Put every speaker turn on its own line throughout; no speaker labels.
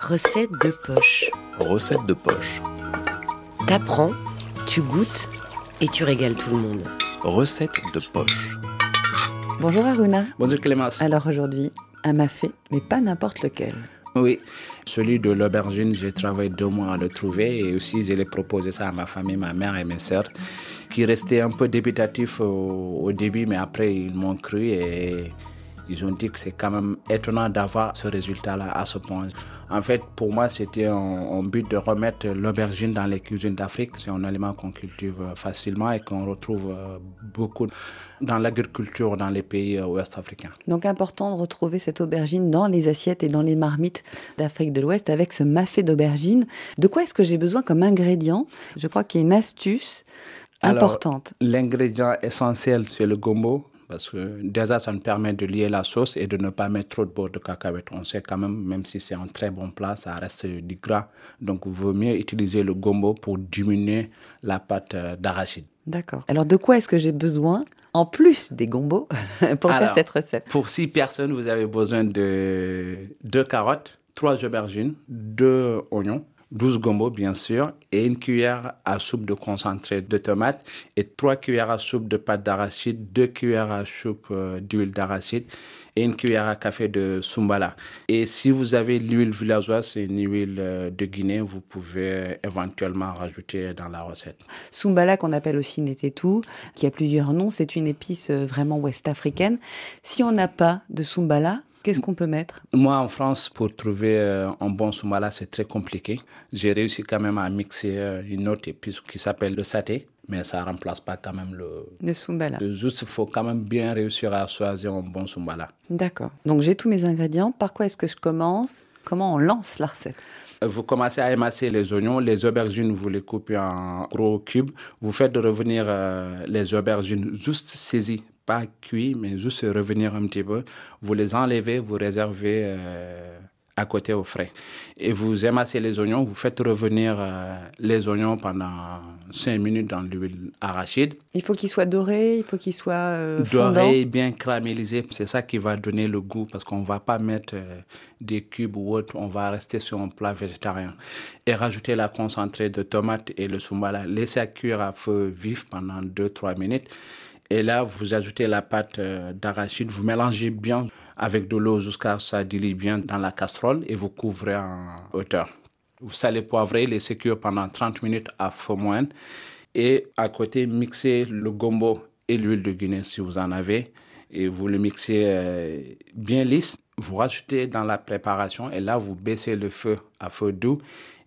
Recette de poche.
Recette de poche.
T'apprends, tu goûtes et tu régales tout le monde.
Recette de poche.
Bonjour Aruna.
Bonjour Clémence.
Alors aujourd'hui, un mafé, mais pas n'importe lequel.
Oui, celui de l'aubergine, j'ai travaillé deux mois à le trouver et aussi je l'ai proposé ça à ma famille, ma mère et mes sœurs, qui restaient un peu débutatifs au, au début, mais après ils m'ont cru et ils ont dit que c'est quand même étonnant d'avoir ce résultat-là à ce point. En fait, pour moi, c'était un, but de remettre l'aubergine dans les cuisines d'Afrique. C'est un aliment qu'on cultive facilement et qu'on retrouve euh, beaucoup dans l'agriculture dans les pays euh, ouest africains.
Donc important de retrouver cette aubergine dans les assiettes et dans les marmites d'Afrique de l'Ouest avec ce mafé d'aubergine. De quoi est-ce que j'ai besoin comme ingrédient? Je crois qu'il y a une astuce importante.
L'ingrédient essentiel, c'est le gombo parce que déjà ça nous permet de lier la sauce et de ne pas mettre trop de beurre de cacahuète. On sait quand même, même si c'est un très bon plat, ça reste du gras. Donc il vaut mieux utiliser le gombo pour diminuer la pâte euh, d'arachide.
D'accord. Alors de quoi est-ce que j'ai besoin en plus des gombos pour faire cette recette?
Pour six personnes, vous avez besoin de deux carottes, trois aubergines, deux oignons, 12 gombo bien sûr, et une cuillère à soupe de concentré de tomate, et trois cuillères à soupe de pâte d'arachide, deux cuillères à soupe euh, d'huile d'arachide, et une cuillère à café de sumbala. Et si vous avez l'huile villageoise, c'est une huile euh, de Guinée, vous pouvez éventuellement rajouter dans la recette.
Sumbala, qu'on appelle aussi netetu, qui a plusieurs noms, c'est une épice euh, vraiment ouest-africaine. Si on n'a pas de sumbala, Qu'est-ce qu'on peut mettre?
Moi, en France, pour trouver euh, un bon soumala, c'est très compliqué. J'ai réussi quand même à mixer euh, une autre épice qui s'appelle le saté, mais ça remplace pas quand même le...
Le sumbala.
Juste, il faut quand même bien réussir à choisir un bon sumbala.
D'accord. Donc, j'ai tous mes ingrédients. Par quoi est-ce que je commence? Comment on lance la recette?
Vous commencez à émasser les oignons, les aubergines, vous les coupez en gros cubes. Vous faites revenir euh, les aubergines juste saisies pas cuit, mais juste revenir un petit peu. Vous les enlevez, vous réservez euh, à côté au frais. Et vous émassez les oignons, vous faites revenir euh, les oignons pendant 5 minutes dans l'huile arachide.
Il faut qu'ils soient dorés, il faut qu'ils soient euh,
Dorés, bien caramélisés. C'est ça qui va donner le goût parce qu'on ne va pas mettre des cubes ou autre, on va rester sur un plat végétarien. Et rajouter la concentrée de tomate et le soumala. Laissez cuire à feu vif pendant 2-3 minutes. Et là, vous ajoutez la pâte euh, d'arachide, vous mélangez bien avec de l'eau jusqu'à ce que ça dilue bien dans la casserole et vous couvrez en hauteur. Vous salez poivrer, laissez cuire pendant 30 minutes à feu moyen. Et à côté, mixez le gombo et l'huile de Guinée si vous en avez. Et vous le mixez euh, bien lisse. Vous rajoutez dans la préparation et là, vous baissez le feu à feu doux.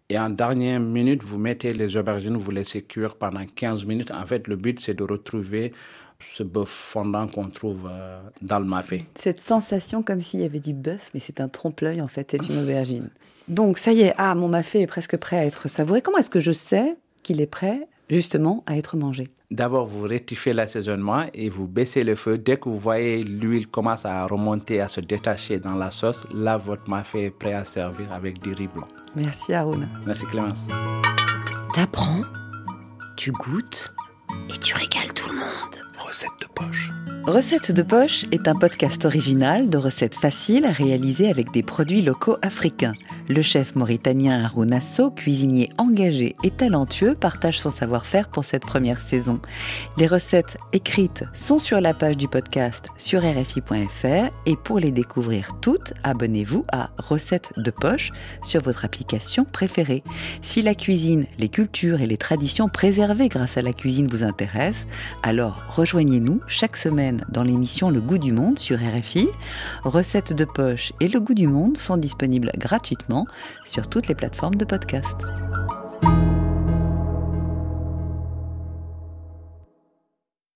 Et en dernière minute, vous mettez les aubergines, vous laissez cuire pendant 15 minutes. En fait, le but, c'est de retrouver ce bœuf fondant qu'on trouve euh, dans le mafé.
Cette sensation comme s'il y avait du bœuf, mais c'est un trompe-l'œil en fait, c'est une aubergine. Donc ça y est, ah mon mafé est presque prêt à être savouré. Comment est-ce que je sais qu'il est prêt justement à être mangé?
D'abord, vous rectifiez l'assaisonnement et vous baissez le feu. Dès que vous voyez l'huile commence à remonter, à se détacher dans la sauce, là, votre mafé est prêt à servir avec du riz blanc.
Merci Aruna.
Merci Clémence.
T'apprends, tu goûtes et tu régales tout le monde.
Recette de poche.
Recette de poche est un podcast original de recettes faciles réalisées avec des produits locaux africains. Le chef mauritanien Haroun cuisinier engagé et talentueux, partage son savoir-faire pour cette première saison. Les recettes écrites sont sur la page du podcast sur rfi.fr et pour les découvrir toutes, abonnez-vous à Recettes de poche sur votre application préférée. Si la cuisine, les cultures et les traditions préservées grâce à la cuisine vous intéressent, alors rejoignez-nous chaque semaine dans l'émission Le Goût du Monde sur RFI. Recettes de poche et Le Goût du Monde sont disponibles gratuitement sur toutes les plateformes de podcast.